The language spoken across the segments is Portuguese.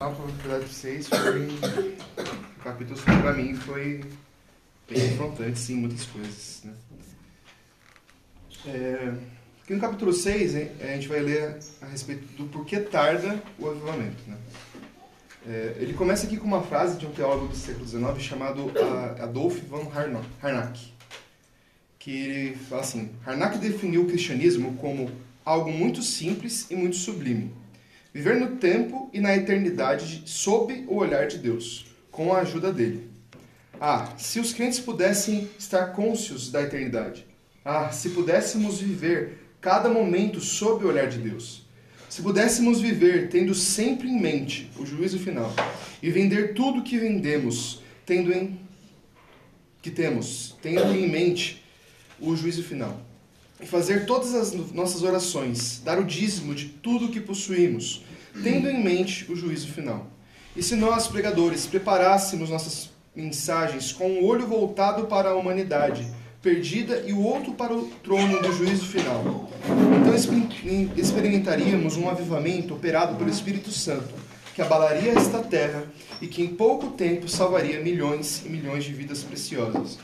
A oportunidade de vocês foi. O capítulo para mim foi bem confrontante, sim, muitas coisas. Né? É, aqui no capítulo 6, hein, a gente vai ler a respeito do porquê tarda o avivamento. Né? É, ele começa aqui com uma frase de um teólogo do século XIX chamado Adolf von Harnack, que ele fala assim: Harnack definiu o cristianismo como algo muito simples e muito sublime Viver no tempo e na eternidade sob o olhar de Deus, com a ajuda dele. Ah, se os crentes pudessem estar cônscios da eternidade. Ah, se pudéssemos viver cada momento sob o olhar de Deus. Se pudéssemos viver tendo sempre em mente o juízo final e vender tudo que vendemos, tendo em que temos, tendo em mente o juízo final fazer todas as nossas orações, dar o dízimo de tudo o que possuímos, tendo em mente o juízo final. E se nós, pregadores, preparássemos nossas mensagens com o um olho voltado para a humanidade perdida e o outro para o trono do juízo final, então experimentaríamos um avivamento operado pelo Espírito Santo, que abalaria esta terra e que em pouco tempo salvaria milhões e milhões de vidas preciosas.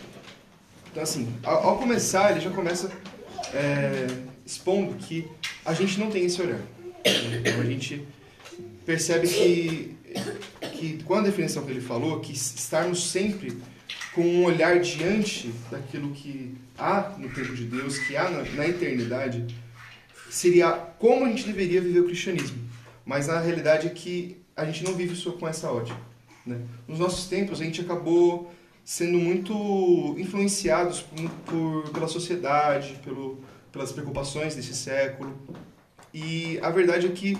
Então, assim, ao, começar, ele já começa é, expondo que a gente não tem esse olhar. Então a gente percebe que, que com a definição que ele falou, que estarmos sempre com um olhar diante daquilo que há no tempo de Deus, que há na, na eternidade, seria como a gente deveria viver o cristianismo. Mas a realidade é que a gente não vive só com essa ótica. Né? Nos nossos tempos, a gente acabou sendo muito influenciados por, por, pela sociedade, pelo, pelas preocupações desse século. E a verdade é que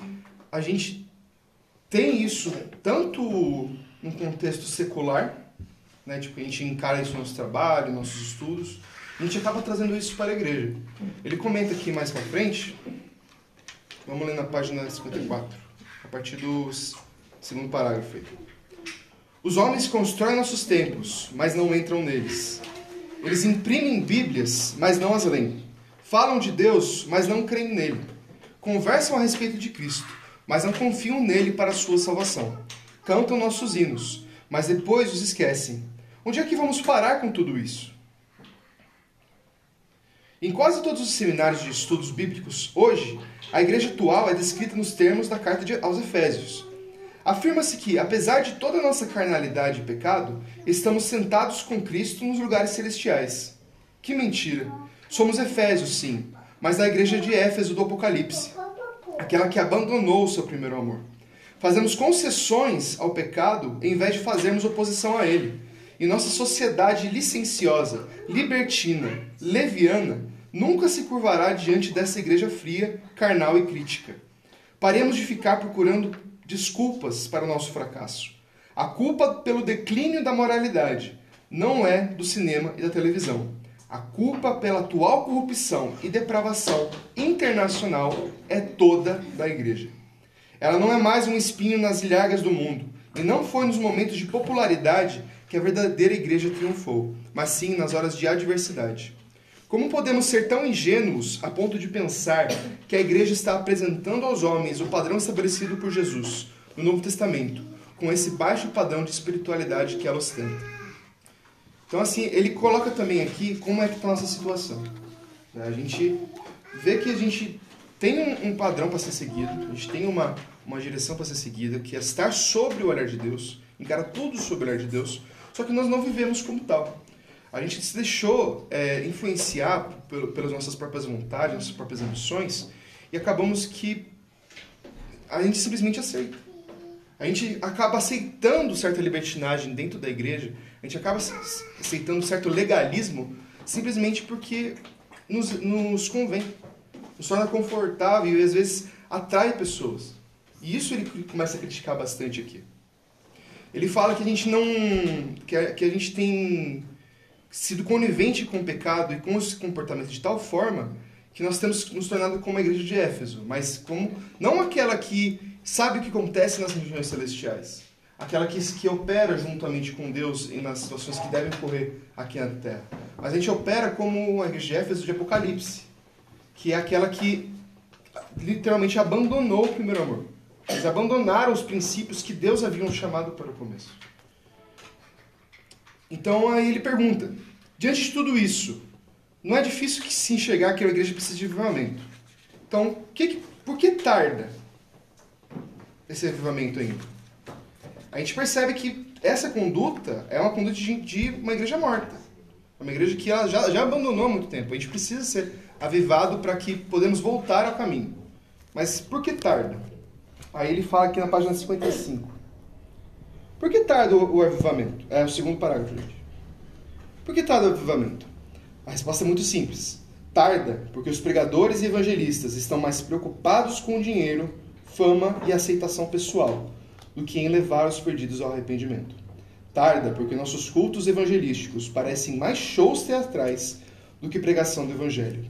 a gente tem isso tanto no contexto secular, né, tipo, a gente encara isso no nosso trabalho, nossos estudos, a gente acaba trazendo isso para a igreja. Ele comenta aqui mais para frente, vamos ler na página 54, a partir do segundo parágrafo aí. Os homens constroem nossos templos, mas não entram neles. Eles imprimem Bíblias, mas não as leem. Falam de Deus, mas não creem nele. Conversam a respeito de Cristo, mas não confiam nele para a sua salvação. Cantam nossos hinos, mas depois os esquecem. Onde é que vamos parar com tudo isso? Em quase todos os seminários de estudos bíblicos, hoje, a igreja atual é descrita nos termos da carta aos Efésios. Afirma-se que, apesar de toda a nossa carnalidade e pecado, estamos sentados com Cristo nos lugares celestiais. Que mentira! Somos Efésios, sim, mas da igreja de Éfeso do Apocalipse, aquela que abandonou o seu primeiro amor. Fazemos concessões ao pecado em vez de fazermos oposição a ele. E nossa sociedade licenciosa, libertina, leviana, nunca se curvará diante dessa igreja fria, carnal e crítica. Paremos de ficar procurando desculpas para o nosso fracasso. A culpa pelo declínio da moralidade não é do cinema e da televisão. A culpa pela atual corrupção e depravação internacional é toda da igreja. Ela não é mais um espinho nas ilhagas do mundo, e não foi nos momentos de popularidade que a verdadeira igreja triunfou, mas sim nas horas de adversidade. Como podemos ser tão ingênuos a ponto de pensar que a igreja está apresentando aos homens o padrão estabelecido por Jesus no Novo Testamento, com esse baixo padrão de espiritualidade que ela ostenta? Então, assim, ele coloca também aqui como é que está a nossa situação. A gente vê que a gente tem um, padrão para ser seguido, a gente tem uma, uma direção para ser seguida, que é estar sobre o olhar de Deus, encarar tudo sobre o olhar de Deus, só que nós não vivemos como tal a gente se deixou é, influenciar pelas nossas próprias vontades, nossas próprias ambições, e acabamos que a gente simplesmente aceita. A gente acaba aceitando certa libertinagem dentro da igreja, a gente acaba aceitando certo legalismo simplesmente porque nos, nos convém, nos torna confortável e às vezes atrai pessoas. E isso ele começa a criticar bastante aqui. Ele fala que a gente não. que a, que a gente tem sido conivente com o pecado e com esse comportamento de tal forma que nós temos nos tornado como a igreja de Éfeso, mas como não aquela que sabe o que acontece nas regiões celestiais, aquela que, que opera juntamente com Deus e nas situações que devem ocorrer aqui na terra. Mas a gente opera como a igreja de Éfeso de Apocalipse, que é aquela que literalmente abandonou o primeiro amor. Eles abandonaram os princípios que Deus havia chamado para o começo. Então aí ele pergunta: diante de tudo isso, não é difícil que se enxergar que a igreja precisa de avivamento. Então, que, por que tarda esse avivamento ainda? A gente percebe que essa conduta é uma conduta de, de uma igreja morta. Uma igreja que ela já, já abandonou há muito tempo. A gente precisa ser avivado para que podemos voltar ao caminho. Mas por que tarda? Aí ele fala aqui na página 55. Por que tarda o, avivamento? É o segundo parágrafo, gente. Por que tarda o avivamento? A resposta é muito simples. Tarda porque os pregadores e evangelistas estão mais preocupados com o dinheiro, fama e aceitação pessoal do que em levar os perdidos ao arrependimento. Tarda porque nossos cultos evangelísticos parecem mais shows teatrais do que pregação do evangelho.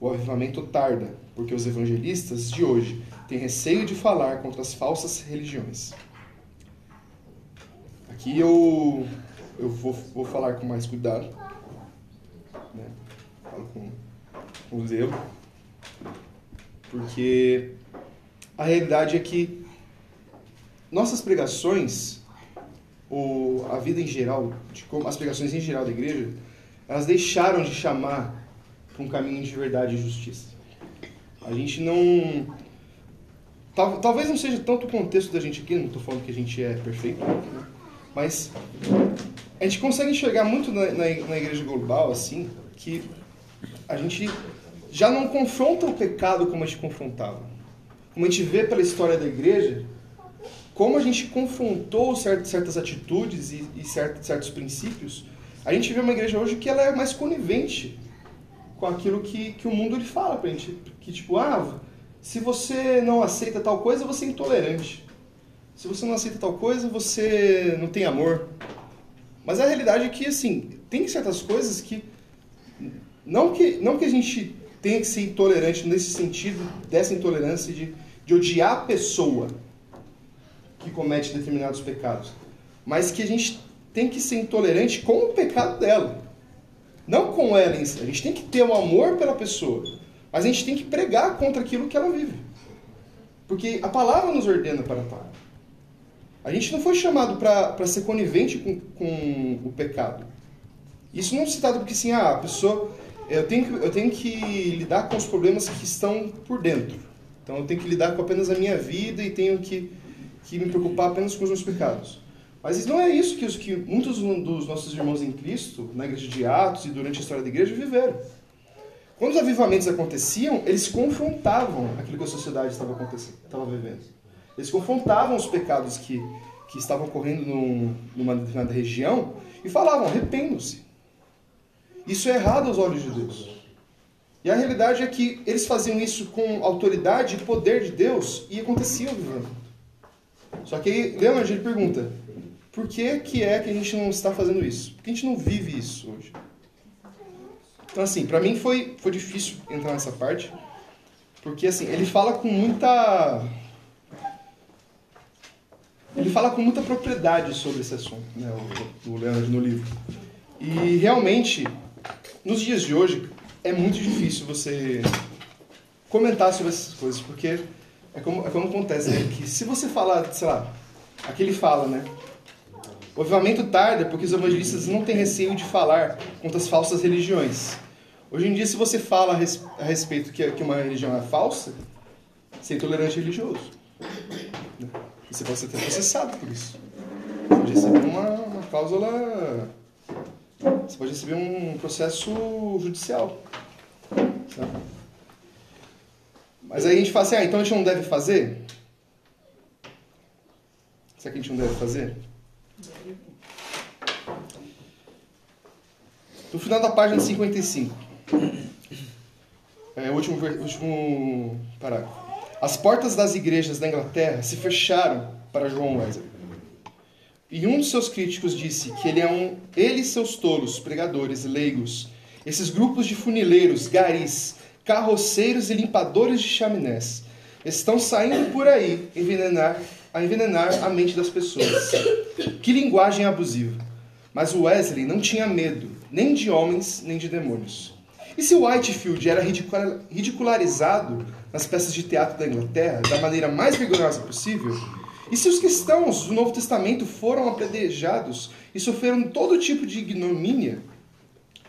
O avivamento tarda porque os evangelistas de hoje têm receio de falar contra as falsas religiões. Aqui eu, eu vou, vou falar com mais cuidado. Né? Falo com, com zelo. Porque a realidade é que nossas pregações, ou a vida em geral, de como, as pregações em geral da igreja, elas deixaram de chamar para um caminho de verdade e justiça. A gente não. Tal, talvez não seja tanto o contexto da gente aqui, não estou falando que a gente é perfeito, né? Mas a gente consegue enxergar muito na, na, na igreja global, assim, que a gente já não confronta o pecado como a gente confrontava. Como a gente vê pela história da igreja, como a gente confrontou certas atitudes e, certos princípios, a gente vê uma igreja hoje que ela é mais conivente com aquilo que, que o mundo lhe fala pra gente. Que tipo, ah, se você não aceita tal coisa, você é intolerante. Se você não aceita tal coisa, você não tem amor. Mas a realidade é que, assim, tem certas coisas que. Não que, não que a gente tenha que ser intolerante nesse sentido, dessa intolerância de, de odiar a pessoa que comete determinados pecados. Mas que a gente tem que ser intolerante com o pecado dela. Não com ela em si. A gente tem que ter um amor pela pessoa. Mas a gente tem que pregar contra aquilo que ela vive. Porque a palavra nos ordena para tal. A gente não foi chamado para ser conivente com, com o pecado. Isso não se trata porque assim, ah, a pessoa. Eu tenho, que, eu tenho que lidar com os problemas que estão por dentro. Então eu tenho que lidar com apenas a minha vida e tenho que, que me preocupar apenas com os meus pecados. Mas não é isso que, os, que muitos dos nossos irmãos em Cristo, na igreja de Atos e durante a história da igreja, viveram. Quando os avivamentos aconteciam, eles confrontavam aquilo que a sociedade estava, acontecendo, estava vivendo. Eles confrontavam os pecados que, que estavam ocorrendo num, numa determinada região e falavam: arrependam-se. Isso é errado aos olhos de Deus. E a realidade é que eles faziam isso com autoridade e poder de Deus e acontecia o avivamento. Só que aí, Leonard ele pergunta: por que, que é que a gente não está fazendo isso? Por que a gente não vive isso hoje? Então, assim, para mim foi, foi difícil entrar nessa parte, porque, assim, ele fala com muita... Ele fala com muita propriedade sobre esse assunto, né, o, o Leonard no livro. E, realmente, nos dias de hoje, é muito difícil você comentar sobre essas coisas, porque é como, é como acontece, né? que se você falar, sei lá, aqui ele fala, né? O avivamento tarda porque os evangelistas não têm receio de falar contra as falsas religiões. Hoje em dia, se você fala a respeito que uma religião é falsa, você é intolerante religioso. Você pode ser processado por isso. Você pode receber uma, uma cláusula. Você pode receber um processo judicial. Sabe? Mas aí a gente fala assim, ah, então a gente não deve fazer? Será que a gente não deve fazer? No final da página 55. É, o último, último parágrafo. As portas das igrejas da Inglaterra se fecharam para João Wesley. E um dos seus críticos disse que ele é um, ele e seus tolos, pregadores, leigos, esses grupos de funileiros, garis, carroceiros e limpadores de chaminés, estão saindo por aí envenenar, a envenenar a mente das pessoas. Que linguagem abusiva! Mas Wesley não tinha medo, nem de homens, nem de demônios. E se Whitefield era ridicularizado nas peças de teatro da Inglaterra da maneira mais vergonhosa possível, e se os cristãos do Novo Testamento foram apedrejados e sofreram todo tipo de ignomínia,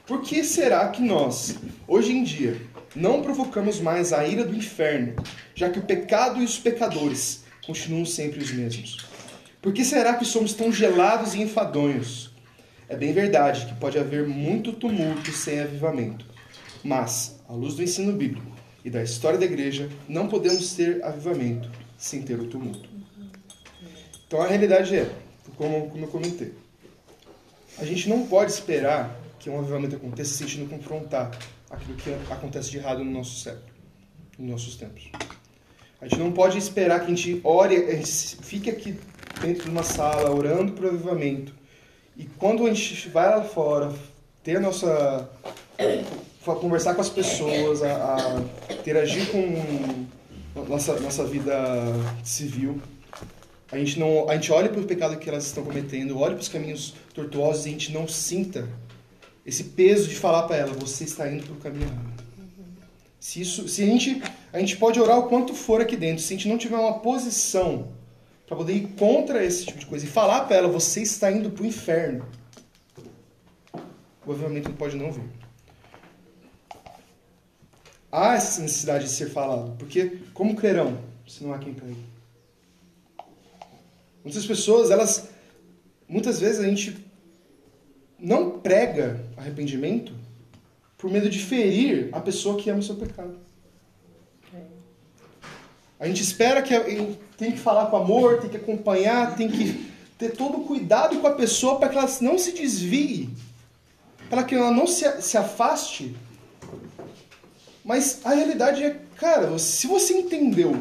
por que será que nós, hoje em dia, não provocamos mais a ira do inferno, já que o pecado e os pecadores continuam sempre os mesmos? Por que será que somos tão gelados e enfadonhos? É bem verdade que pode haver muito tumulto sem avivamento, mas, à luz do ensino bíblico e da história da igreja, não podemos ter avivamento sem ter o tumulto. Então a realidade é, como, como eu comentei, a gente não pode esperar que um avivamento aconteça se a gente não confrontar aquilo que acontece de errado no nosso século, nos nossos tempos. A gente não pode esperar que a gente ore, a gente fique aqui dentro de uma sala orando para o avivamento. E quando a gente vai lá fora, ter a nossa. Conversar com as pessoas, a, a interagir com nossa, nossa vida civil, a gente, não, a gente olha para o pecado que elas estão cometendo, olha para os caminhos tortuosos e a gente não sinta esse peso de falar para ela, você está indo para o caminho errado. Se, isso, se a gente, a gente pode orar o quanto for aqui dentro, se a gente não tiver uma posição para poder ir contra esse tipo de coisa e falar para ela, você está indo para o inferno, o avivamento pode não vir. Há essa necessidade de ser falado, porque como crerão se não há quem pregue? Muitas pessoas, elas, muitas vezes a gente não prega arrependimento por medo de ferir a pessoa que ama o seu pecado. A gente espera que tem que falar com amor, tem que acompanhar, tem que ter todo o cuidado com a pessoa para que ela não se desvie, para que ela não se, se afaste. Mas a realidade é, cara, se você entendeu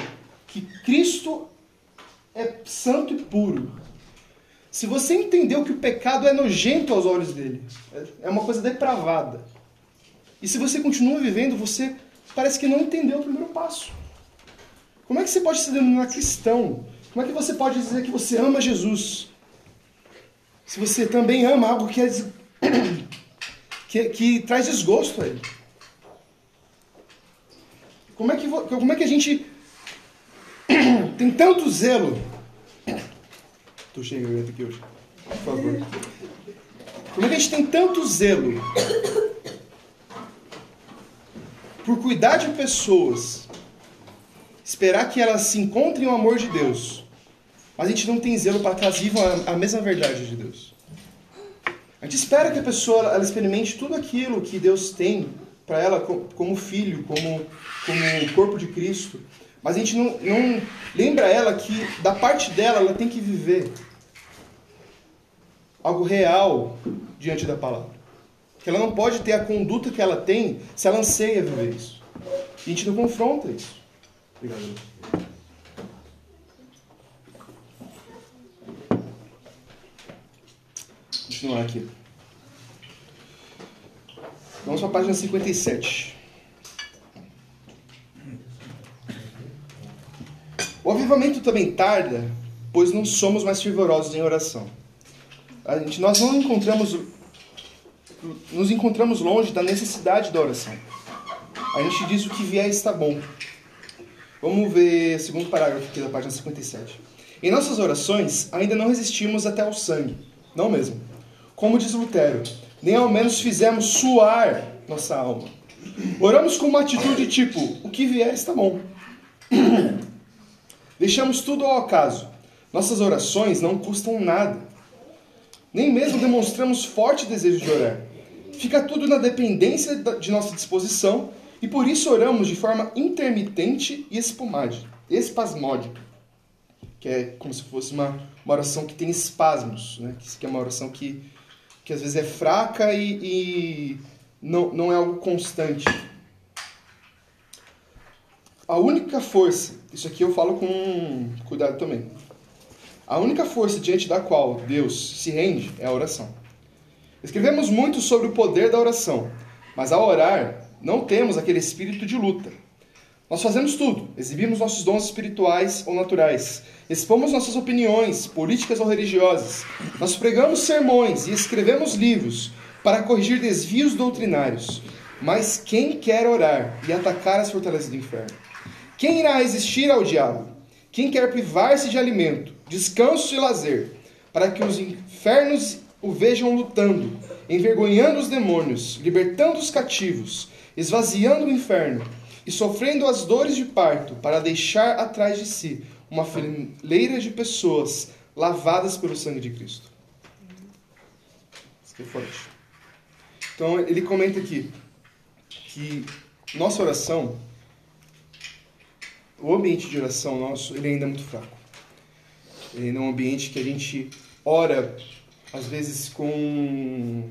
que Cristo é santo e puro, se você entendeu que o pecado é nojento aos olhos dele, é uma coisa depravada, e se você continua vivendo, você parece que não entendeu o primeiro passo. Como é que você pode se denominar cristão? Como é que você pode dizer que você ama Jesus? Se você também ama algo que, é, que, que traz desgosto a ele. Como é que, como é que a gente tem tanto zelo Tô chegando aqui hoje. Por favor. Como é que a gente tem tanto zelo por cuidar de pessoas, esperar que elas se encontrem o amor de Deus, mas a gente não tem zelo para que elas vivam a, a mesma verdade de Deus. A gente espera que a pessoa ela experimente tudo aquilo que Deus tem para ela como filho, como, como corpo de Cristo, mas a gente não, não lembra ela que, da parte dela, ela tem que viver algo real diante da palavra. Que ela não pode ter a conduta que ela tem se ela anseia viver isso. E a gente não confronta isso. Obrigado. Continuar aqui. Vamos para a página 57. O avivamento também tarda, pois não somos mais fervorosos em oração. A gente, nós não encontramos, nos encontramos longe da necessidade da oração. A gente diz o que vier está bom. Vamos ver o segundo parágrafo aqui da página 57. Em nossas orações, ainda não resistimos até ao sangue. Não mesmo. Como diz Lutero, nem ao menos fizemos suar nossa alma. Oramos com uma atitude tipo: o que vier está bom. Deixamos tudo ao acaso. Nossas orações não custam nada. Nem mesmo demonstramos forte desejo de orar. Fica tudo na dependência de nossa disposição e por isso oramos de forma intermitente e espasmódica. Que é como se fosse uma, uma oração que tem espasmos, né? que é uma oração que, que às vezes é fraca e, e não, não é algo constante. A única força, isso aqui eu falo com cuidado também. A única força diante da qual Deus se rende é a oração. Escrevemos muito sobre o poder da oração, mas ao orar não temos aquele espírito de luta. Nós fazemos tudo, exibimos nossos dons espirituais ou naturais, expomos nossas opiniões, políticas ou religiosas, nós pregamos sermões e escrevemos livros para corrigir desvios doutrinários, Mas quem quer orar e atacar as fortalezas do inferno? Quem irá resistir ao diabo? Quem quer privar-se de alimento, descanso e lazer, para que os infernos o vejam lutando, envergonhando os demônios, libertando os cativos, esvaziando o inferno e sofrendo as dores de parto, para deixar atrás de si uma fileira de pessoas lavadas pelo sangue de Cristo. Isso é forte. Então ele comenta aqui que nossa oração, o ambiente de oração nosso, ele ainda é muito fraco. Ele é um ambiente que a gente ora, às vezes, com.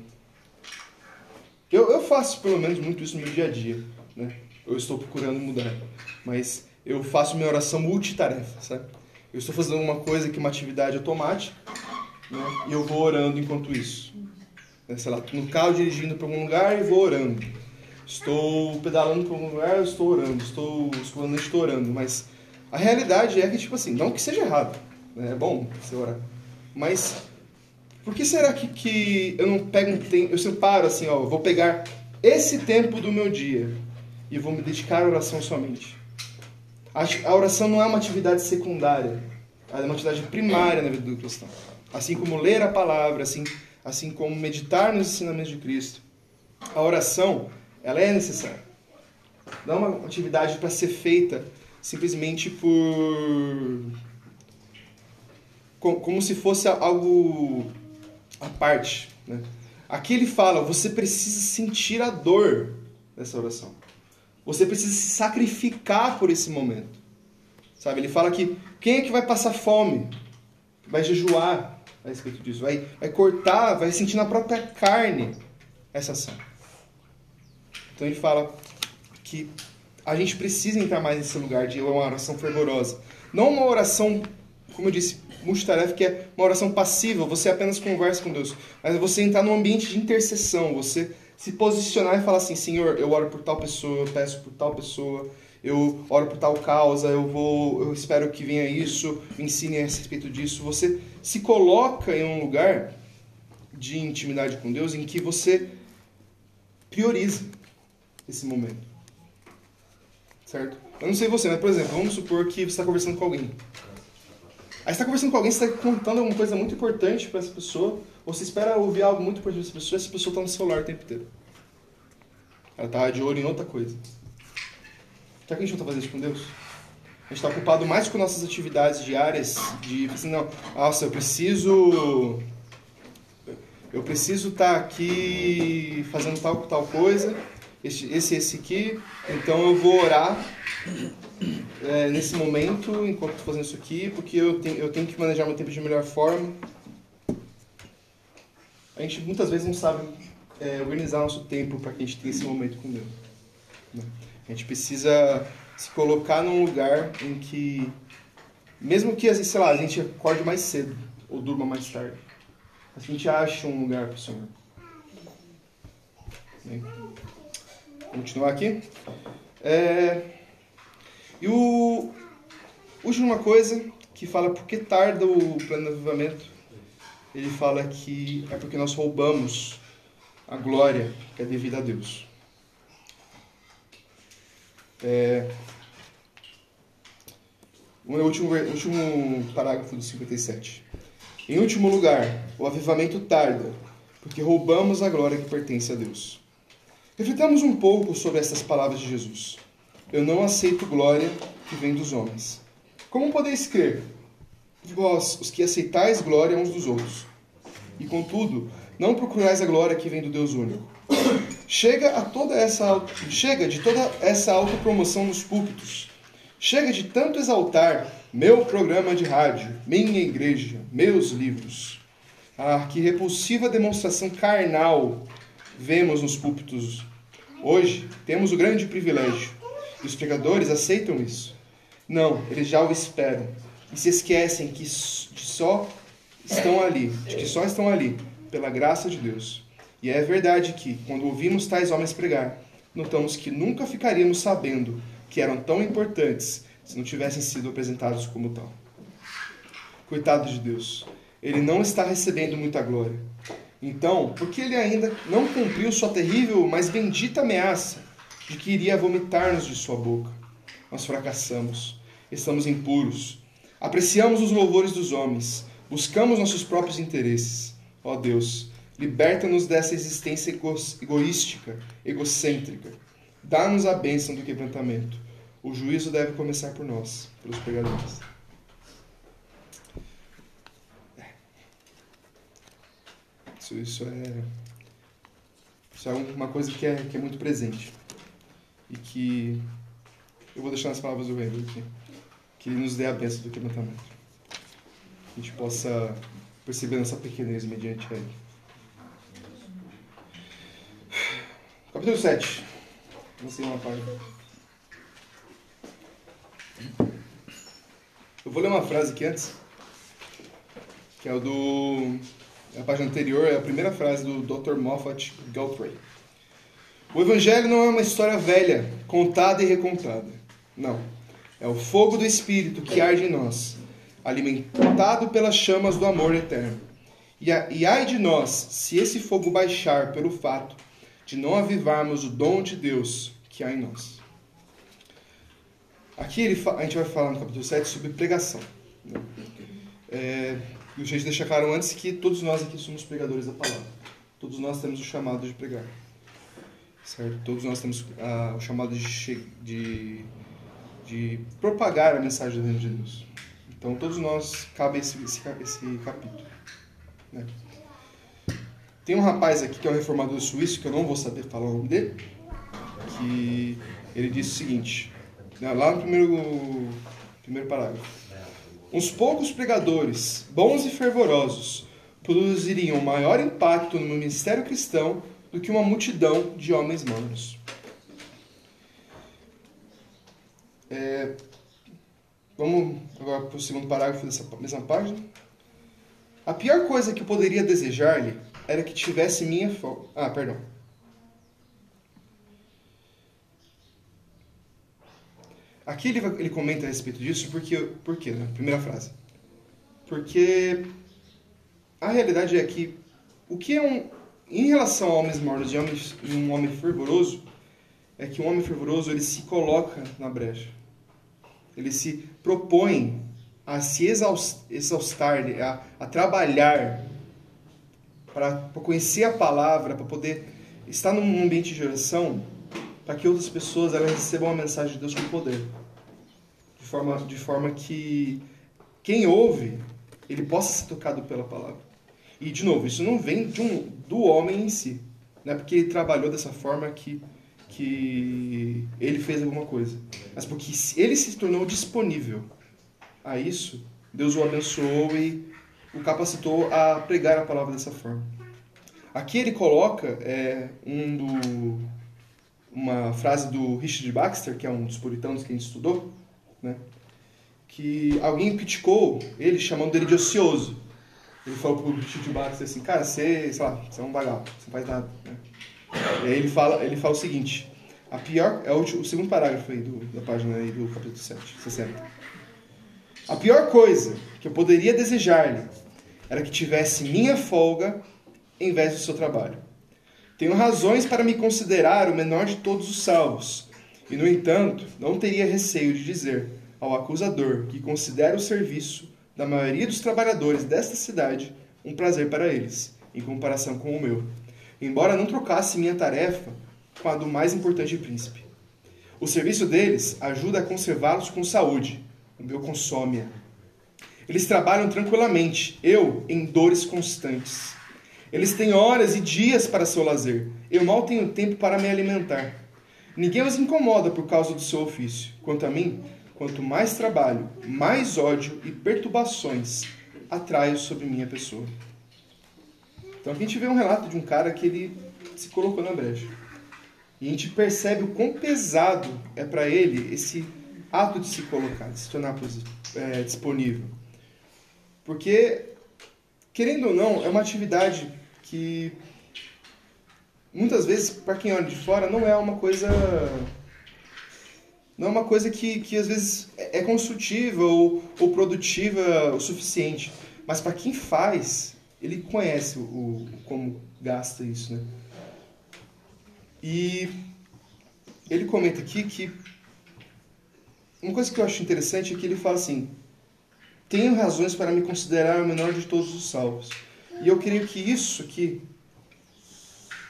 Eu, eu faço, pelo menos, muito isso no meu dia a dia. Né? Eu estou procurando mudar. Mas eu faço minha oração multitarefa, sabe? Eu estou fazendo uma coisa que é uma atividade automática né? e eu vou orando enquanto isso. Né? Sei lá, no carro dirigindo para algum lugar e vou orando. Estou pedalando para algum lugar, estou orando. Estou escovando, estou orando. Mas a realidade é que, tipo assim, não que seja errado. Né? É bom você orar. Mas por que será que, que eu não pego um tempo, eu separo assim, ó, vou pegar esse tempo do meu dia e vou me dedicar à oração somente? A oração não é uma atividade secundária, ela é uma atividade primária na vida do cristão. Assim como ler a palavra, assim, assim como meditar nos ensinamentos de Cristo. A oração, ela é necessária. Não é uma atividade para ser feita simplesmente por como se fosse algo à parte. Né? Aqui ele fala: você precisa sentir a dor dessa oração. Você precisa se sacrificar por esse momento. Sabe? Ele fala que quem é que vai passar fome? Vai jejuar a respeito disso. Vai, vai cortar, vai sentir na própria carne essa ação. Então ele fala que a gente precisa entrar mais nesse lugar de uma oração fervorosa. Não uma oração, como eu disse, multitarefa, que é uma oração passiva, você apenas conversa com Deus. Mas você entrar num ambiente de intercessão, você se posicionar e falar assim, Senhor, eu oro por tal pessoa, eu peço por tal pessoa, eu oro por tal causa, eu vou, eu espero que venha isso, me ensine a respeito disso. Você se coloca em um lugar de intimidade com Deus em que você prioriza esse momento. Certo? Eu não sei você, mas por exemplo, vamos supor que você está conversando com alguém. Aí você está conversando com alguém, você está contando alguma coisa muito importante para essa pessoa, ou você espera ouvir algo muito importante dessa pessoa, essa pessoa está no celular o tempo inteiro. Ela está de olho em outra coisa. Será que a gente não está fazendo isso com Deus? A gente está ocupado mais com nossas atividades diárias, de assim, não, nossa, eu preciso. Eu preciso estar tá aqui fazendo tal tal coisa, esse, esse, esse aqui, então eu vou orar é, nesse momento, enquanto estou fazendo isso aqui, porque eu tenho, eu tenho que manejar meu tempo de melhor forma a gente muitas vezes não sabe é, organizar nosso tempo para que a gente tenha esse momento com Deus. Né? A gente precisa se colocar num lugar em que, mesmo que, sei lá, a gente acorde mais cedo ou durma mais tarde, a gente ache um lugar para o Senhor. Bem, continuar aqui. É, e o última coisa que fala por que tarda o avivamento ele fala que é porque nós roubamos a glória que é devida a Deus. É, o último, último parágrafo do 57. Em último lugar, o avivamento tarda, porque roubamos a glória que pertence a Deus. Reflitamos um pouco sobre essas palavras de Jesus. Eu não aceito glória que vem dos homens. Como podeis crer vós, os que aceitais glória uns dos outros. E contudo, não procurais a glória que vem do Deus único. Chega a toda essa chega de toda essa autopromoção nos púlpitos. Chega de tanto exaltar meu programa de rádio, minha igreja, meus livros. Ah, que repulsiva demonstração carnal vemos nos púlpitos. Hoje temos o grande privilégio. E os pregadores aceitam isso. Não, eles já o esperam e se esquecem que só estão ali, de que só estão ali pela graça de Deus. E é verdade que, quando ouvimos tais homens pregar, notamos que nunca ficaríamos sabendo que eram tão importantes se não tivessem sido apresentados como tal. Coitado de Deus, ele não está recebendo muita glória. Então, porque ele ainda não cumpriu sua terrível, mas bendita ameaça de que iria vomitar-nos de sua boca. Nós fracassamos, estamos impuros, apreciamos os louvores dos homens, buscamos nossos próprios interesses. Ó Deus, liberta-nos dessa existência ego egoística, egocêntrica. Dá-nos a bênção do quebrantamento. O juízo deve começar por nós, pelos pregadores. Isso, isso, é, isso é uma coisa que é, que é muito presente. E que eu vou deixar nas palavras do Wendel aqui. Que ele nos dê a bênção do quebrantamento. Que a gente possa perceber nossa pequenez mediante ele. Capítulo 7. Lancei uma página. Eu vou ler uma frase aqui antes, que é o do. A página anterior, é a primeira frase do Dr. Moffat Galtray. O Evangelho não é uma história velha, contada e recontada. Não. É o fogo do Espírito que arde em nós, alimentado pelas chamas do amor eterno. E, a, e ai de nós, se esse fogo baixar pelo fato de não avivarmos o dom de Deus que há em nós. Aqui ele, a gente vai falar no capítulo 7 sobre pregação. Né? É, e gente deixa claro antes que todos nós aqui somos pregadores da palavra. Todos nós temos o chamado de pregar. Certo? Todos nós temos ah, o chamado de, de, de, propagar a mensagem do reino de Deus. Então, todos nós cabe esse, esse, esse capítulo. Né? Tem um rapaz aqui que é um reformador suíço, que eu não vou saber falar o nome dele, que ele disse o seguinte, né, lá no primeiro, primeiro parágrafo. Uns poucos pregadores, bons e fervorosos, produziriam maior impacto no ministério cristão do que uma multidão de homens manos. É, vamos agora para o segundo parágrafo dessa mesma página. A pior coisa que eu poderia desejar-lhe era que tivesse minha. Ah, perdão. Aqui ele, ele comenta a respeito disso porque, por quê? Né? Primeira frase. Porque a realidade é que o que é um. Em relação a homens mornos e, homens, um homem fervoroso, é que um homem fervoroso ele se coloca na brecha. Ele se propõe a se exaustar, a, a trabalhar para conhecer a palavra, para poder estar num ambiente de oração para que outras pessoas elas recebam a mensagem de Deus com poder. De forma, de forma que quem ouve, ele possa ser tocado pela palavra. E, de novo, isso não vem de um, do homem em si. Não é porque ele trabalhou dessa forma que, que ele fez alguma coisa. Mas porque ele se tornou disponível a isso, Deus o abençoou e o capacitou a pregar a palavra dessa forma. Aqui ele coloca é, um do, uma frase do Richard Baxter, que é um dos puritanos que a gente estudou, né? que alguém criticou ele chamando ele de ocioso. Ele falou pro Richard Baxter assim, cara, você, sei lá, você é um vagabundo, você não faz nada. Né? Ele fala, ele fala o seguinte, a pior, é o, o segundo parágrafo aí do, da página aí do capítulo 7, 60. A pior coisa que eu poderia desejar-lhe era que tivesse minha folga em vez do seu trabalho. Tenho razões para me considerar o menor de todos os salvos, e no entanto, não teria receio de dizer ao acusador que considera o serviço da maioria dos trabalhadores desta cidade um prazer para eles, em comparação com o meu, embora não trocasse minha tarefa com a do mais importante príncipe. O serviço deles ajuda a conservá-los com saúde, o meu consome-a. Eles trabalham tranquilamente, eu em dores constantes. Eles têm horas e dias para seu lazer. Eu mal tenho tempo para me alimentar. Ninguém os incomoda por causa do seu ofício. Quanto a mim, quanto mais trabalho, mais ódio e perturbações atraio sobre minha pessoa. Então a gente vê um relato de um cara que ele se colocou na brecha. E a gente percebe o quão pesado é para ele esse ato de se colocar, de se tornar é, disponível. Porque, querendo ou não, é uma atividade que muitas vezes, para quem olha de fora, não é uma coisa. Não é uma coisa que, que às vezes é, é construtiva ou, ou produtiva o suficiente. Mas para quem faz, ele conhece o, o como gasta isso, né? E ele comenta aqui que uma coisa que eu acho interessante é que ele fala assim: tenho razões para me considerar o menor de todos os salvos. E eu creio que isso aqui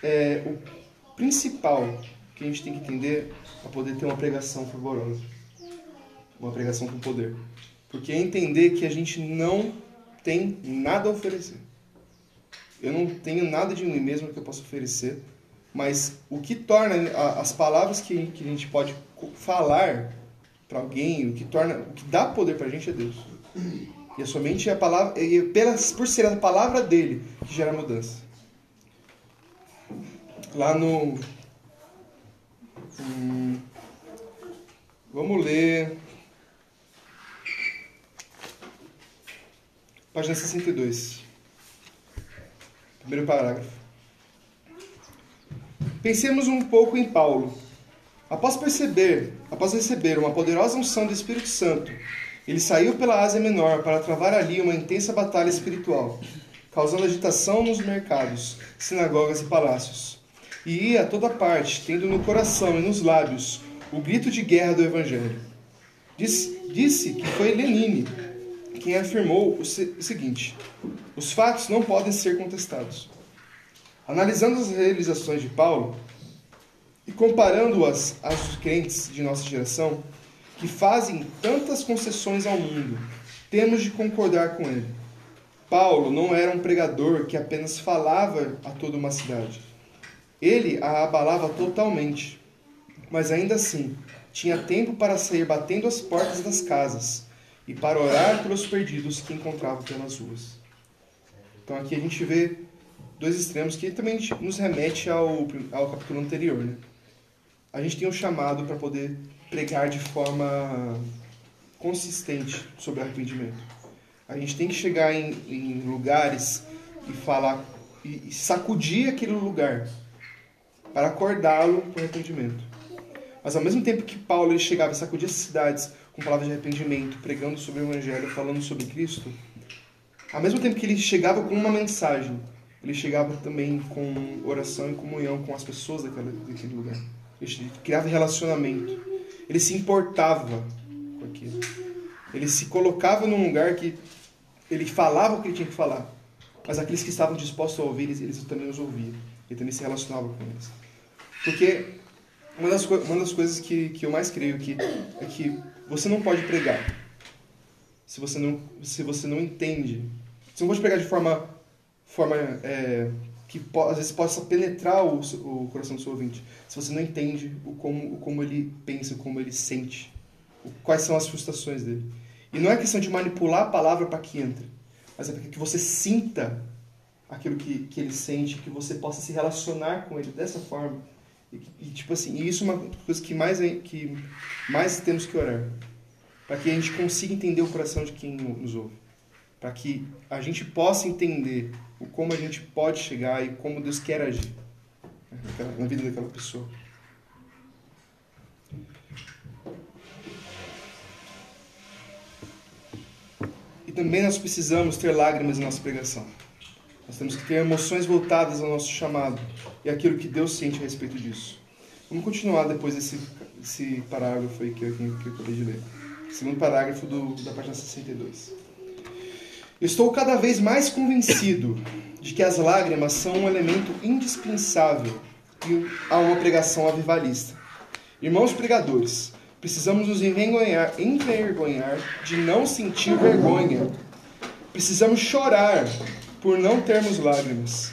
é o principal que a gente tem que entender para poder ter uma pregação favorosa, uma pregação com poder. Porque é entender que a gente não tem nada a oferecer. Eu não tenho nada de mim mesmo que eu possa oferecer, mas o que torna as palavras que, que a gente pode falar para alguém, o que torna, o que dá poder para a gente é Deus. E é somente a palavra, e pela, por ser a palavra dele que gera mudança. Lá no. Hum, vamos ler. Página 62. Primeiro parágrafo. Pensemos um pouco em Paulo. Após perceber, após receber uma poderosa unção do Espírito Santo, ele saiu pela Ásia Menor para travar ali uma intensa batalha espiritual, causando agitação nos mercados, sinagogas e palácios. E ia a toda parte, tendo no coração e nos lábios o grito de guerra do Evangelho. Disse, disse que foi Lenine quem afirmou o seguinte: os fatos não podem ser contestados. Analisando as realizações de Paulo e comparando-as aos crentes de nossa geração, que fazem tantas concessões ao mundo, temos de concordar com ele. Paulo não era um pregador que apenas falava a toda uma cidade. Ele a abalava totalmente, mas ainda assim tinha tempo para sair batendo as portas das casas e para orar pelos perdidos que encontrava pelas ruas. Então aqui a gente vê dois extremos que também nos remete ao, ao capítulo anterior. Né? A gente tem um chamado para poder pregar de forma consistente sobre arrependimento. A gente tem que chegar em, em lugares e falar e sacudir aquele lugar para acordá-lo o arrependimento. Mas ao mesmo tempo que Paulo ele chegava e sacudia as cidades com palavras de arrependimento, pregando sobre o evangelho, falando sobre Cristo, ao mesmo tempo que ele chegava com uma mensagem, ele chegava também com oração e comunhão com as pessoas daquela, daquele lugar. Ele criava relacionamento. Ele se importava com aquilo. Ele se colocava num lugar que ele falava o que ele tinha que falar. Mas aqueles que estavam dispostos a ouvir, eles, eles também os ouviam. Ele também se relacionava com eles. Porque uma das, uma das coisas que, que eu mais creio que, é que você não pode pregar se você não, se você não entende. Você não pode pregar de forma, forma é, que às vezes possa penetrar o, o coração do seu ouvinte, se você não entende o como, o como ele pensa, como ele sente, o, quais são as frustrações dele. E não é questão de manipular a palavra para que entre, mas é para que você sinta aquilo que, que ele sente, que você possa se relacionar com ele dessa forma. E, tipo assim, isso é uma coisa que mais, é, que mais temos que orar. Para que a gente consiga entender o coração de quem nos ouve. Para que a gente possa entender o como a gente pode chegar e como Deus quer agir na vida daquela pessoa. E também nós precisamos ter lágrimas em nossa pregação. Nós temos que ter emoções voltadas ao nosso chamado e aquilo que Deus sente a respeito disso. Vamos continuar depois desse, parágrafo aí que eu, que eu acabei de ler. Segundo parágrafo do, da página 62. Estou cada vez mais convencido de que as lágrimas são um elemento indispensável a uma pregação avivalista. Irmãos pregadores, precisamos nos envergonhar, envergonhar de não sentir vergonha. Precisamos chorar por não termos lágrimas.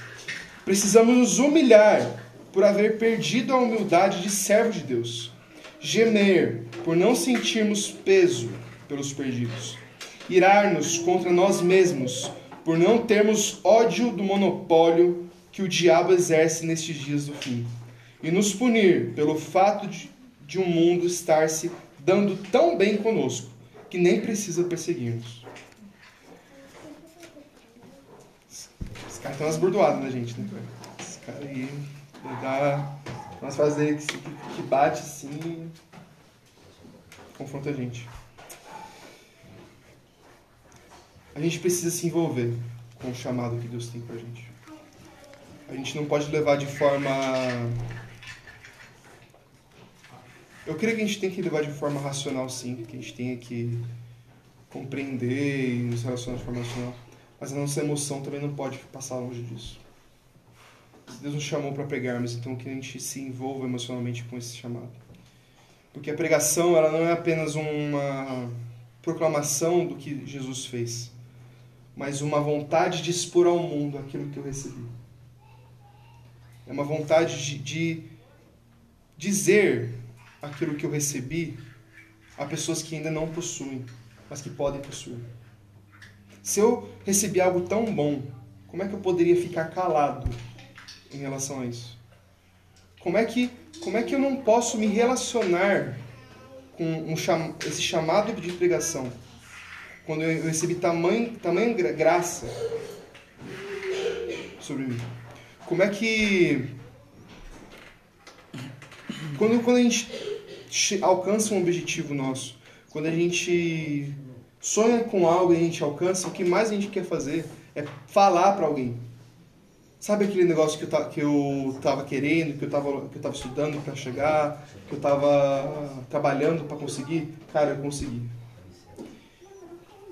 Precisamos nos humilhar por haver perdido a humildade de servo de Deus. Gemer por não sentirmos peso pelos perdidos irar-nos contra nós mesmos por não termos ódio do monopólio que o diabo exerce nestes dias do fim, e nos punir pelo fato de, de um mundo estar se dando tão bem conosco que nem precisa perseguir-nos. Esse cara tem umas bordoadas na gente, né? Esse cara aí dá umas frases que, que bate assim confronta a gente. a gente precisa se envolver com o chamado que Deus tem pra gente. A gente não pode levar de forma. Eu creio que a gente tem que levar de forma racional, sim, que a gente tenha que compreender e nos relacionar de forma racional. Mas a nossa emoção também não pode passar longe disso. Deus nos chamou para pregarmos, então que a gente se envolva emocionalmente com esse chamado. Porque a pregação ela não é apenas uma proclamação do que Jesus fez, mas uma vontade de expor ao mundo aquilo que eu recebi. É uma vontade de, de dizer aquilo que eu recebi a pessoas que ainda não possuem, mas que podem possuir. Se eu recebi algo tão bom, como é que eu poderia ficar calado em relação a isso? Como é que, como é que eu não posso me relacionar com um esse chamado de pregação? Quando eu recebi tamanho, tamanho graça sobre mim. Como é que. Quando, quando a gente alcança um objetivo nosso, quando a gente sonha com algo e a gente alcança, o que mais a gente quer fazer é falar para alguém Sabe aquele negócio que eu, que eu tava querendo, que eu tava, que eu tava estudando para chegar, que eu tava trabalhando para conseguir? Cara, eu consegui.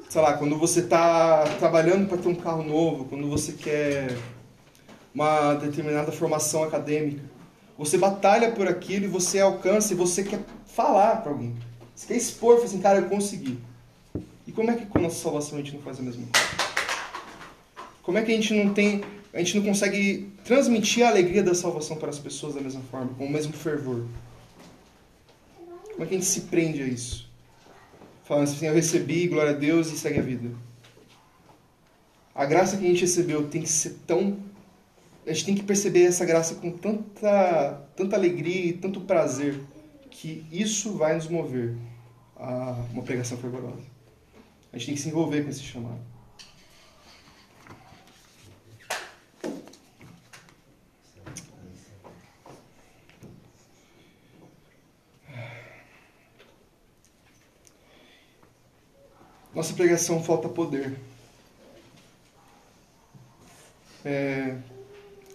Sei lá, quando você tá trabalhando para ter um carro novo, quando você quer uma determinada formação acadêmica, você batalha por aquilo e você alcança e você quer falar para alguém. Você quer expor, assim, cara, eu consegui. E como é que com a nossa salvação a gente não faz a mesma coisa? Como é que a gente não tem a gente não consegue transmitir a alegria da salvação para as pessoas da mesma forma, com o mesmo fervor. Como é que a gente se prende a isso? Falando assim, eu recebi, glória a Deus e segue a vida. A graça que a gente recebeu tem que ser tão. A gente tem que perceber essa graça com tanta, tanta alegria e tanto prazer que isso vai nos mover a uma pregação fervorosa. A gente tem que se envolver com esse chamado. Nossa pregação falta poder. É,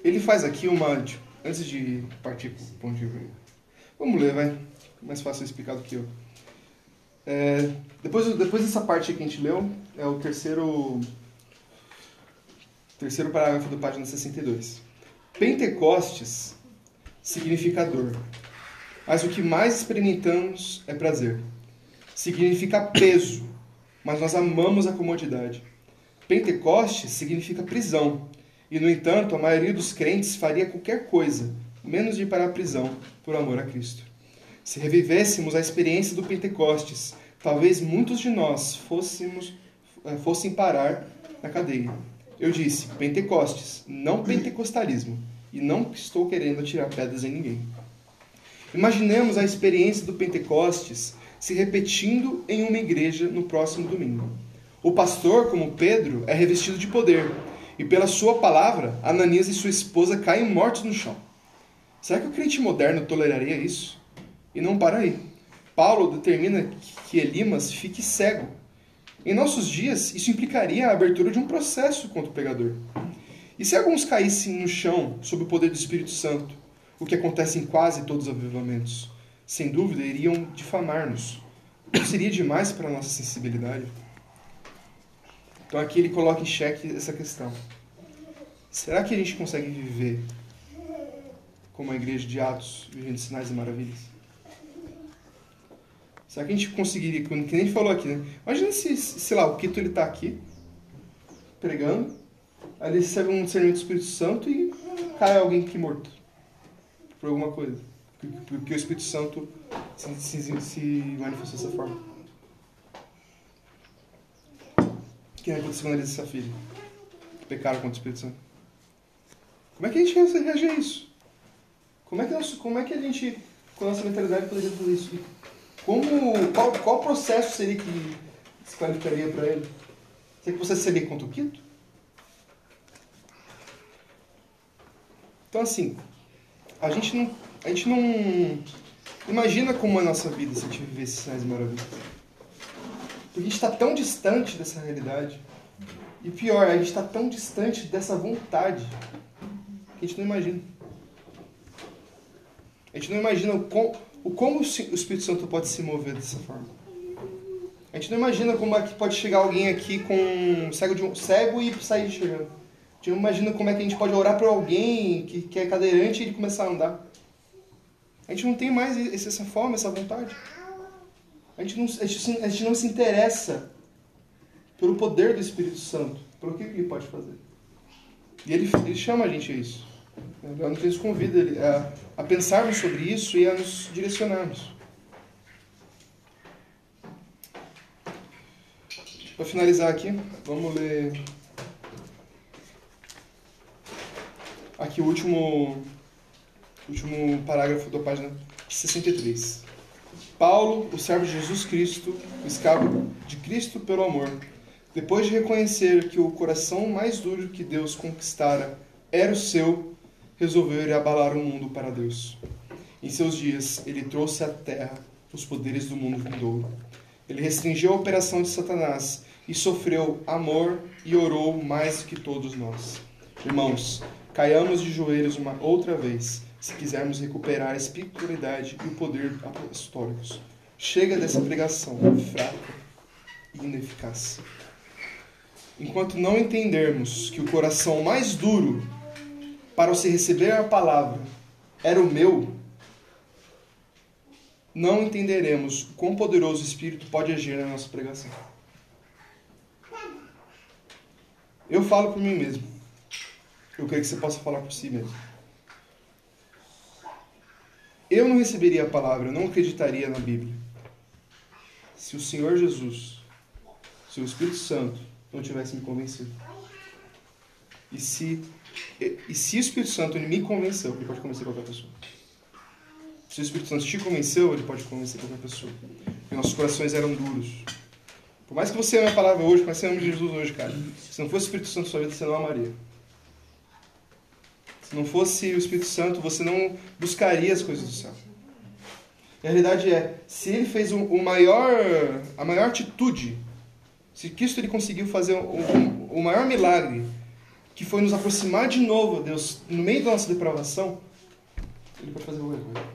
ele faz aqui uma. Antes de partir para o ponto de. Vamos ler, vai. Mais fácil explicar do que eu. É, depois, depois dessa parte que a gente leu, é o terceiro, terceiro parágrafo da página 62. Pentecostes significa dor, mas o que mais experimentamos é prazer. Significa peso, mas nós amamos a comodidade. Pentecoste significa prisão, e no entanto a maioria dos crentes faria qualquer coisa, menos ir para a prisão, por amor a Cristo. Se revivêssemos a experiência do Pentecostes, talvez muitos de nós fôssemos, eh, fossem parar na cadeia. Eu disse Pentecostes, não pentecostalismo, e não estou querendo atirar pedras em ninguém. Imaginemos a experiência do Pentecostes se repetindo em uma igreja no próximo domingo. O pastor, como Pedro, é revestido de poder, e pela sua palavra, Ananias e sua esposa caem mortos no chão. Será que o crente moderno toleraria isso? E não para aí. Paulo determina que Elimas fique cego. Em nossos dias, isso implicaria a abertura de um processo contra o pegador. E se alguns caíssem no chão sob o poder do Espírito Santo, o que acontece em quase todos os avivamentos? sem dúvida, iriam difamar-nos. Seria demais para a nossa sensibilidade? Então aqui ele coloca em xeque essa questão. Será que a gente consegue viver como a igreja de Atos, vivendo sinais e maravilhas? Será que a gente conseguiria, que nem a falou aqui, né? Imagina se, sei lá, o Quito ele está aqui, pregando, aí ele recebe um discernimento do Espírito Santo e cai alguém aqui morto. Por alguma coisa porque o Espírito Santo se, se, se manifestou dessa forma. O que aconteceu com Ananias e Safira? Que pecaram contra o Espírito Santo. Como é que a gente reage a isso? Como é que, nós, como é que a gente, com a nossa mentalidade, poderia fazer isso? Como, qual, qual processo seria que se qualificaria para ele? Será que você seria contra o quinto? Então, assim, a gente não a gente não imagina como é a nossa vida se a gente vivesse sinais maravilhosos. Porque a gente está tão distante dessa realidade. E pior, a gente está tão distante dessa vontade que a gente não imagina. A gente não imagina o, com, o como o Espírito Santo pode se mover dessa forma. A gente não imagina como é que pode chegar alguém aqui com cego, de um, cego e sair chegando. A gente não imagina como é que a gente pode orar para alguém que, que é cadeirante e ele começar a andar. A gente não tem mais essa fome, essa vontade. A gente não, a gente, a gente não se interessa pelo poder do Espírito Santo, pelo que ele pode fazer. E ele, ele chama a gente a isso. O nos convida a, a pensarmos sobre isso e a nos direcionarmos. Para finalizar aqui, vamos ler aqui o último, último parágrafo da página 63. Paulo, o servo de Jesus Cristo, o escravo de Cristo pelo amor, depois de reconhecer que o coração mais duro que Deus conquistara era o seu, resolveu ir abalar o mundo para Deus. Em seus dias, ele trouxe à terra os poderes do mundo vindouro. Ele restringiu a operação de Satanás e sofreu amor e orou mais que todos nós. Irmãos, caiamos de joelhos uma outra vez, se quisermos recuperar a espiritualidade e o poder apostólicos. Chega dessa pregação fraca e ineficaz. Enquanto não entendermos que o coração mais duro para se receber a palavra era o meu, não entenderemos o quão poderoso o Espírito pode agir na nossa pregação. Eu falo por mim mesmo. Eu creio que você possa falar por si mesmo. Eu não receberia a palavra, eu não acreditaria na Bíblia. Se o Senhor Jesus, se o Espírito Santo não tivesse me convencido. E se, e se o Espírito Santo me convenceu, ele pode convencer qualquer pessoa. Se o Espírito Santo te convenceu, ele pode convencer qualquer pessoa. Porque nossos corações eram duros. Por mais que você ame a palavra hoje, mas você ame Jesus hoje, cara. Se não fosse o Espírito Santo na sua vida, você não amaria. Se não fosse o Espírito Santo, você não buscaria as coisas do céu. a realidade é, se ele fez o, o maior, a maior atitude se Cristo ele conseguiu fazer o, o, o maior milagre, que foi nos aproximar de novo Deus no meio da nossa depravação, ele pode fazer qualquer coisa.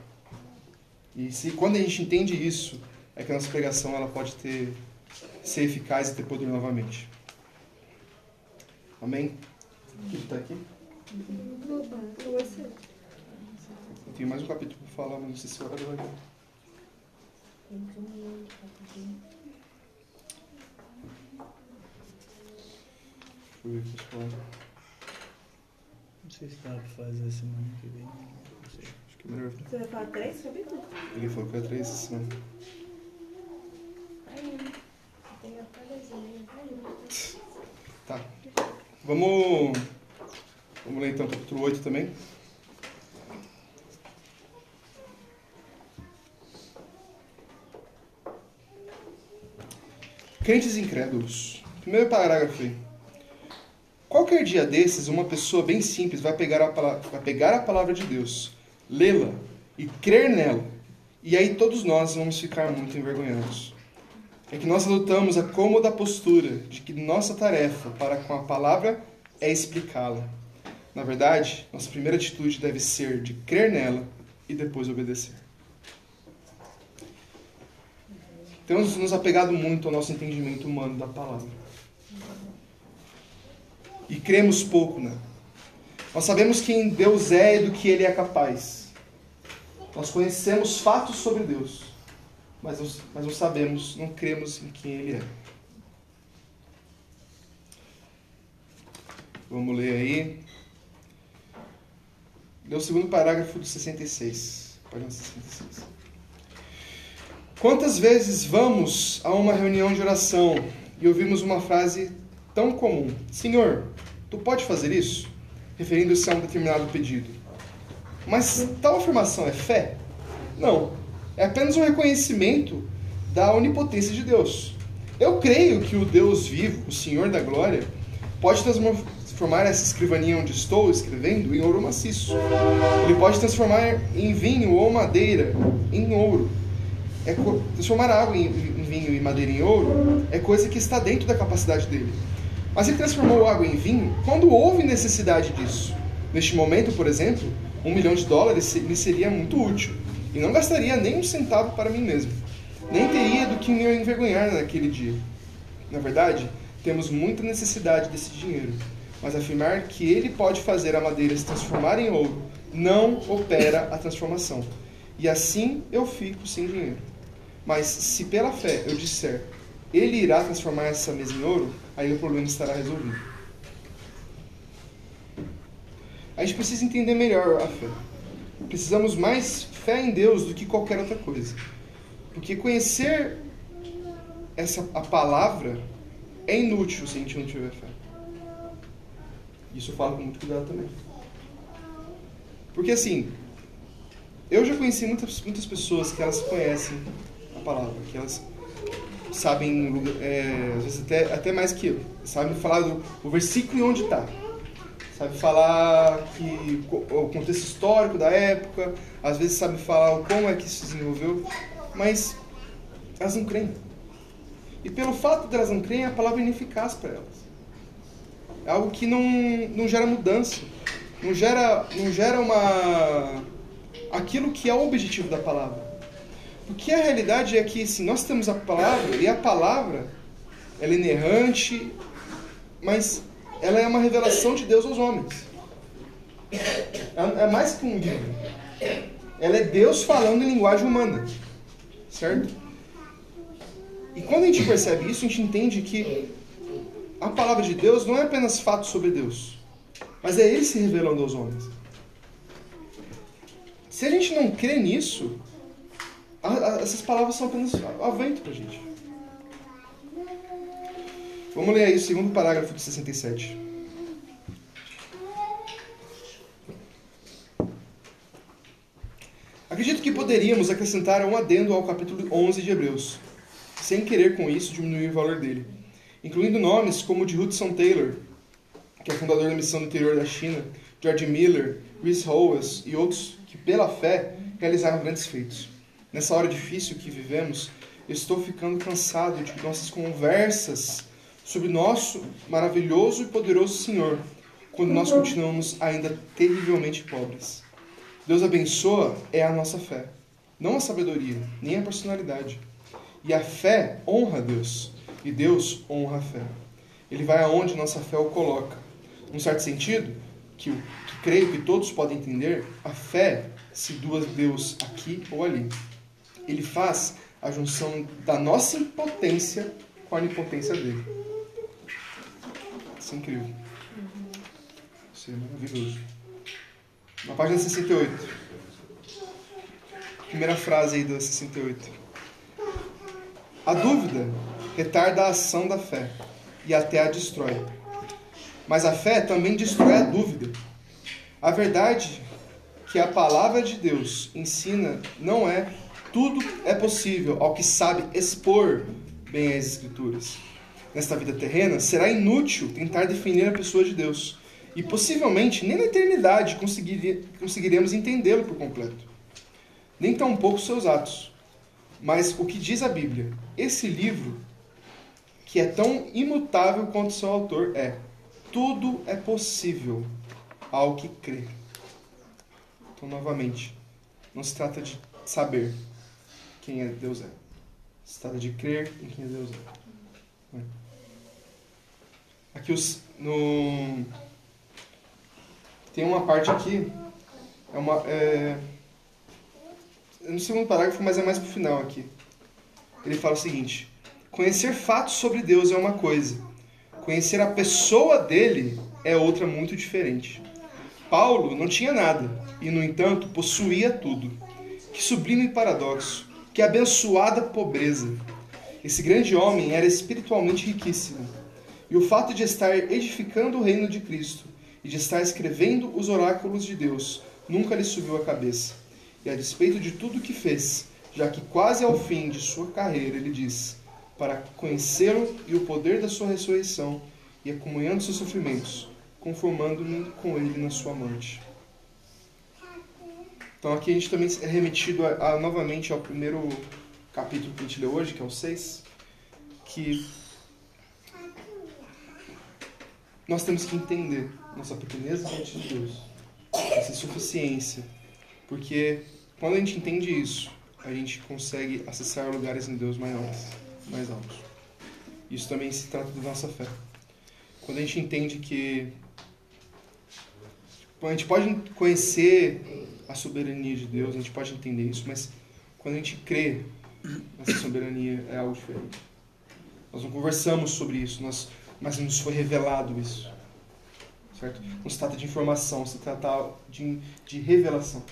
E se quando a gente entende isso, é que a nossa pregação ela pode ter ser eficaz e ter poder novamente. Amém? O que está aqui? Eu tenho mais um capítulo para falar, mas não sei se o horário vai. Deixa eu ver pessoal. Não sei se dá pra fazer semana que vem. Não sei. Acho que é melhor. Você vai falar três capítulos? Ele falou que é três essa semana. Aí, tem a palhazinha. Tá. Vamos. Vamos ler então o capítulo 8 também. Crentes incrédulos. Primeiro parágrafo aí. Qualquer dia desses, uma pessoa bem simples vai pegar a palavra, vai pegar a palavra de Deus, lê-la e crer nela. E aí todos nós vamos ficar muito envergonhados. É que nós adotamos a cômoda postura de que nossa tarefa para com a palavra é explicá-la. Na verdade, nossa primeira atitude deve ser de crer nela e depois obedecer. Temos nos apegado muito ao nosso entendimento humano da palavra e cremos pouco né? Nós sabemos quem Deus é e do que Ele é capaz. Nós conhecemos fatos sobre Deus, mas não, mas não sabemos, não cremos em quem Ele é. Vamos ler aí. Lê o segundo parágrafo do 66. Página 66. Quantas vezes vamos a uma reunião de oração e ouvimos uma frase tão comum: Senhor, Tu pode fazer isso? Referindo-se a um determinado pedido. Mas tal afirmação é fé? Não. É apenas um reconhecimento da onipotência de Deus. Eu creio que o Deus vivo, o Senhor da glória, pode transformar essa escrivaninha onde estou escrevendo em ouro maciço. Ele pode transformar em vinho ou madeira em ouro. É transformar água em vinho e madeira em ouro é coisa que está dentro da capacidade dele. Mas ele transformou água em vinho quando houve necessidade disso. Neste momento, por exemplo, um milhão de dólares lhe seria muito útil e não gastaria nem um centavo para mim mesmo. Nem teria do que me envergonhar naquele dia. Na verdade, temos muita necessidade desse dinheiro, mas afirmar que ele pode fazer a madeira se transformar em ouro não opera a transformação. E assim eu fico sem dinheiro. Mas se pela fé eu disser, ele irá transformar essa mesa em ouro, aí o problema estará resolvido. A gente precisa entender melhor a fé. Precisamos mais fé em Deus do que qualquer outra coisa. Porque conhecer essa a palavra é inútil se a gente não tiver fé. Isso eu falo com muito cuidado também. Porque assim, eu já conheci muitas, muitas pessoas que elas conhecem a palavra, que elas sabem, é, às vezes até, até mais que eu, sabem falar do, o versículo e onde está. Sabe falar que, o contexto histórico da época, às vezes sabe falar como é que isso se desenvolveu, mas elas não creem. E pelo fato de elas não creem, a palavra é ineficaz para elas. É algo que não, não gera mudança, não gera, não gera uma aquilo que é o objetivo da palavra. Porque a realidade é que assim, nós temos a palavra, e a palavra ela é inerrante, mas ela é uma revelação de Deus aos homens. É mais que um livro. Ela é Deus falando em linguagem humana. Certo? E quando a gente percebe isso, a gente entende que a palavra de Deus não é apenas fato sobre Deus, mas é Ele se revelando aos homens. Se a gente não crê nisso, essas palavras são apenas a vento para a gente. Vamos ler aí o segundo parágrafo de 67. Acredito que poderíamos acrescentar um adendo ao capítulo 11 de Hebreus, sem querer com isso diminuir o valor dele, incluindo nomes como o de Hudson Taylor, que é fundador da missão do interior da China, George Miller, Chris Howells e outros que, pela fé, realizaram grandes feitos. Nessa hora difícil que vivemos, estou ficando cansado de nossas conversas sobre nosso maravilhoso e poderoso Senhor, quando nós continuamos ainda terrivelmente pobres. Deus abençoa é a nossa fé, não a sabedoria, nem a personalidade. E a fé honra a Deus, e Deus honra a fé. Ele vai aonde nossa fé o coloca. Num certo sentido, que, que creio que todos podem entender, a fé situa Deus aqui ou ali. Ele faz a junção da nossa impotência com a onipotência dele. Isso é incrível. Isso é maravilhoso. Na página 68. Primeira frase aí do 68. A dúvida retarda a ação da fé e até a destrói. Mas a fé também destrói a dúvida. A verdade que a palavra de Deus ensina não é tudo é possível ao que sabe expor bem as Escrituras. Nesta vida terrena, será inútil tentar definir a pessoa de Deus. E possivelmente nem na eternidade conseguiremos entendê-lo por completo. Nem tampouco seus atos. Mas o que diz a Bíblia? Esse livro, que é tão imutável quanto seu autor, é: tudo é possível ao que crê. Então, novamente, não se trata de saber quem é Deus é. Trata de crer em quem Deus é. Aqui os, no tem uma parte aqui é uma é, no segundo parágrafo, mas é mais pro final aqui. Ele fala o seguinte: conhecer fatos sobre Deus é uma coisa, conhecer a pessoa dele é outra muito diferente. Paulo não tinha nada e, no entanto, possuía tudo. Que sublime paradoxo, que abençoada pobreza. Esse grande homem era espiritualmente riquíssimo. E o fato de estar edificando o reino de Cristo e de estar escrevendo os oráculos de Deus nunca lhe subiu à cabeça. E a despeito de tudo que fez, já que quase ao fim de sua carreira ele diz: para conhecê-lo e o poder da sua ressurreição e a comunhão dos seus sofrimentos, conformando-me com ele na sua morte. Então aqui a gente também é remetido a, a, novamente ao primeiro capítulo que a gente leu hoje, que é o 6, que nós temos que entender nossa pequenez diante de Deus, essa insuficiência, porque quando a gente entende isso, a gente consegue acessar lugares em Deus maiores, mais altos. Isso também se trata da nossa fé. Quando a gente entende que a gente pode conhecer a soberania de Deus, a gente pode entender isso, mas quando a gente crê nessa soberania é algo diferente. Nós não conversamos sobre isso, nós, mas nos foi revelado isso. Certo? Não se trata de informação, se trata de, de revelação.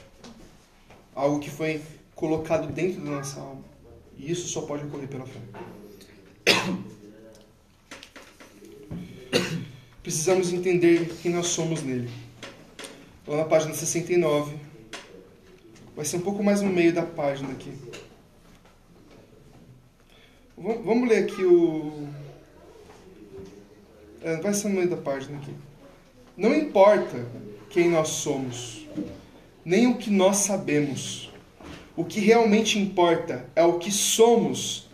Algo que foi colocado dentro da nossa alma. E isso só pode ocorrer pela fé. Precisamos entender quem nós somos nele. Lá na página 69, vai ser um pouco mais no meio da página aqui. Vamos ler aqui o. É, vai ser no meio da página aqui. Não importa quem nós somos, nem o que nós sabemos. O que realmente importa é o que somos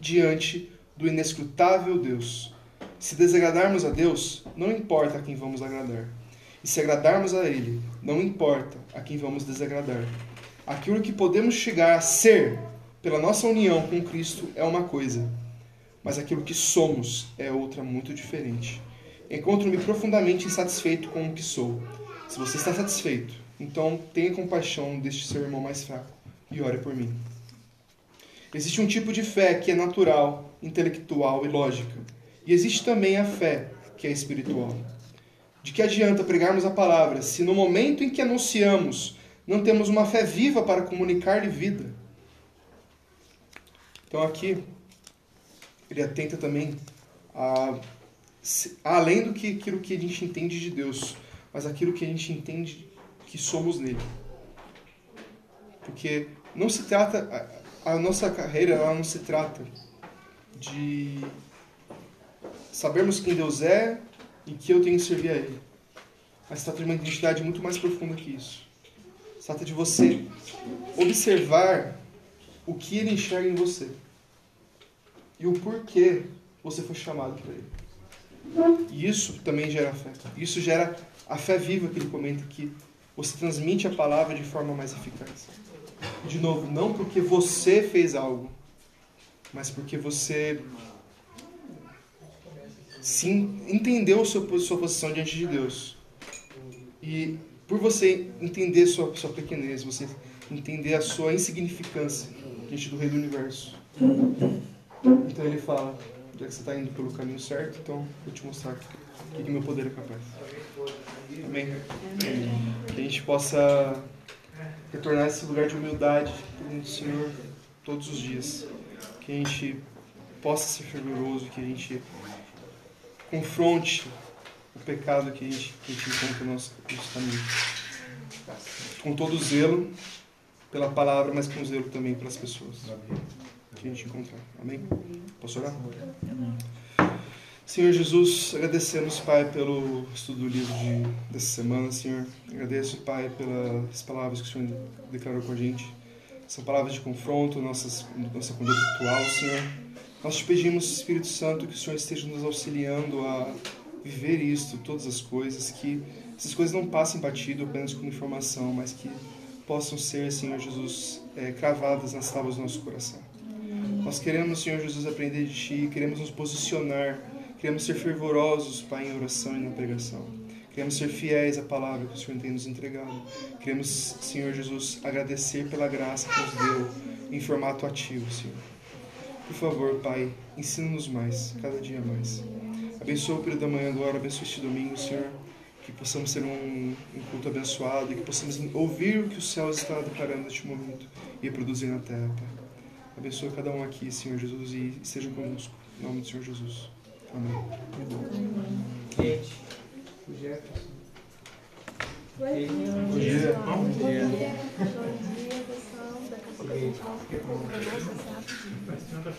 diante do inescrutável Deus. Se desagradarmos a Deus, não importa a quem vamos agradar. E se agradarmos a Ele, não importa a quem vamos desagradar. Aquilo que podemos chegar a ser pela nossa união com Cristo é uma coisa, mas aquilo que somos é outra muito diferente. Encontro-me profundamente insatisfeito com o que sou. Se você está satisfeito, então tenha compaixão deste seu irmão mais fraco e ore por mim. Existe um tipo de fé que é natural, intelectual e lógica. E existe também a fé que é espiritual. De que adianta pregarmos a palavra se no momento em que anunciamos não temos uma fé viva para comunicar-lhe vida? Então aqui ele atenta também a, além do que aquilo que a gente entende de Deus, mas aquilo que a gente entende que somos nele. Porque não se trata a nossa carreira, ela não se trata de sabermos quem Deus é e que eu tenho que servir a Ele. Mas se trata de uma identidade muito mais profunda que isso. Se trata de você observar o que ele enxerga em você e o porquê você foi chamado para ele. E isso também gera fé. Isso gera a fé viva que ele comenta que você transmite a palavra de forma mais eficaz. De novo, não porque você fez algo, mas porque você sim entendeu sua, sua posição diante de Deus. E por você entender sua, sua pequenez, você entender a sua insignificância diante do Rei do Universo. Então ele fala, já que você está indo pelo caminho certo, então vou te mostrar o que, que meu poder é capaz. Amém? Que a gente possa retornar a esse lugar de humildade perante o Senhor todos os dias. Que a gente possa ser fervoroso, que a gente confronte o pecado que a gente, que a gente encontra no nosso, nosso caminho. Com todo zelo pela palavra, mas com zelo também pelas pessoas que a gente encontrar. Amém? Posso orar? Senhor Jesus, agradecemos, Pai, pelo estudo do livro de, dessa semana, Senhor. Agradeço, Pai, pelas palavras que o Senhor declarou com a gente. São palavras de confronto, nossas, nossa conduta atual, Senhor. Nós te pedimos, Espírito Santo, que o Senhor esteja nos auxiliando a viver isto, todas as coisas, que essas coisas não passem batido apenas como informação, mas que possam ser, Senhor Jesus, é, cravadas nas tábuas do nosso coração. Nós queremos, Senhor Jesus, aprender de Ti, queremos nos posicionar, queremos ser fervorosos, Pai, em oração e na pregação. Queremos ser fiéis à palavra que o Senhor tem nos entregado. Queremos, Senhor Jesus, agradecer pela graça que nos deu em formato ativo, Senhor. Por favor, Pai, ensina-nos mais, cada dia mais. Abençoa o período da manhã agora, abençoa este domingo, Senhor. Que possamos ter um, um culto abençoado e que possamos ouvir o que o céu está declarando neste momento e produzir na terra, Pai. Abençoa cada um aqui, Senhor Jesus, e seja conosco. Em nome do Senhor Jesus. Amém. Bom dia. Bom dia. Bom dia. Pessoal.